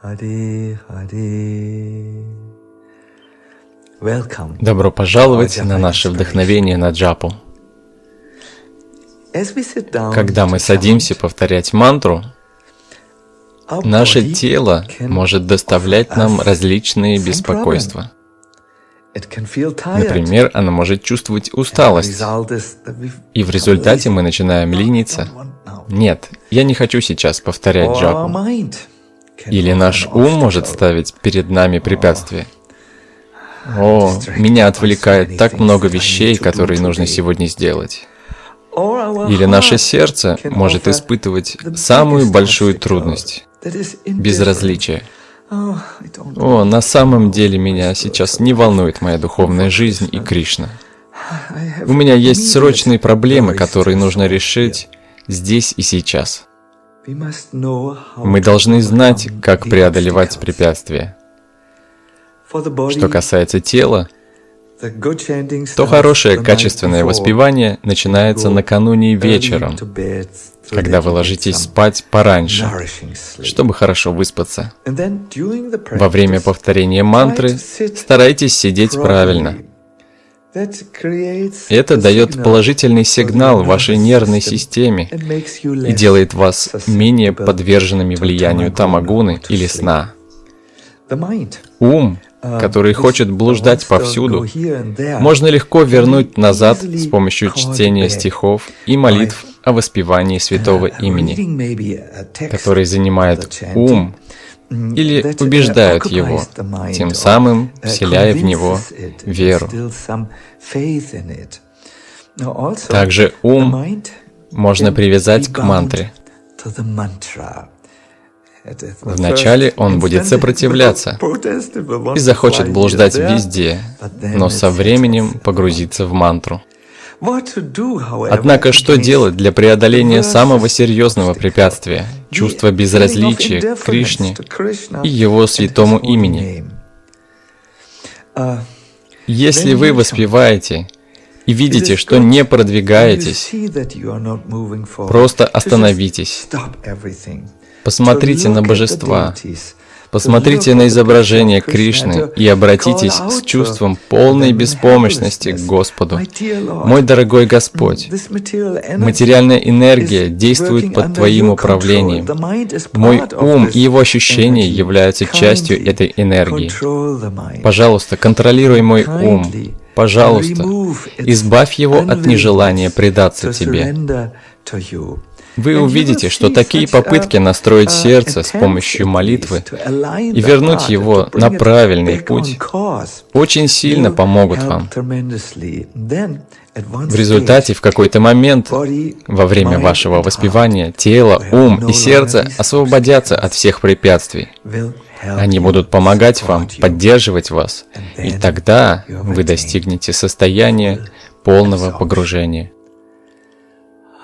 Hare. Welcome. Добро пожаловать на наше вдохновение на джапу. Когда мы садимся повторять мантру, наше тело может доставлять нам различные беспокойства. Например, оно может чувствовать усталость, и в результате мы начинаем лениться. Нет, я не хочу сейчас повторять джапу. Или наш ум может ставить перед нами препятствия. О, меня отвлекает так много вещей, которые нужно сегодня сделать. Или наше сердце может испытывать самую большую трудность безразличие. О, на самом деле меня сейчас не волнует моя духовная жизнь и Кришна. У меня есть срочные проблемы, которые нужно решить здесь и сейчас. Мы должны знать, как преодолевать препятствия. Что касается тела, то хорошее качественное воспевание начинается накануне вечером, когда вы ложитесь спать пораньше, чтобы хорошо выспаться. Во время повторения мантры старайтесь сидеть правильно. Это дает положительный сигнал вашей нервной системе и делает вас менее подверженными влиянию тамагуны или сна. Ум, uh, который хочет блуждать повсюду, можно легко вернуть назад с помощью чтения стихов и молитв о воспевании святого uh, имени, a text который занимает ум, или uh, убеждают его, тем самым uh, вселяя в него веру. Также ум можно привязать к мантре. Вначале он будет сопротивляться и захочет блуждать везде, но со временем itself. погрузиться в мантру. Однако, что делать для преодоления самого серьезного препятствия, Of безразличия к Кришне и Его святому имени? Uh, Если вы воспеваете и видите, что не продвигаетесь, просто остановитесь. Посмотрите на божества, Посмотрите на изображение Кришны и обратитесь с чувством полной беспомощности к. Господу. Мой дорогой Господь, материальная энергия действует под Твоим управлением. Мой ум и его ощущения являются частью этой энергии. Пожалуйста, контролируй мой ум. Пожалуйста, избавь его от нежелания предаться Тебе. Вы увидите, что такие попытки uh, настроить uh, сердце с помощью молитвы и вернуть его на правильный путь очень сильно помогут вам. В результате, в какой-то момент, во время вашего воспевания, тело, ум и сердце освободятся от всех препятствий. Они будут помогать вам, поддерживать вас, и тогда вы достигнете состояния полного погружения.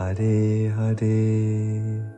Hare Hare.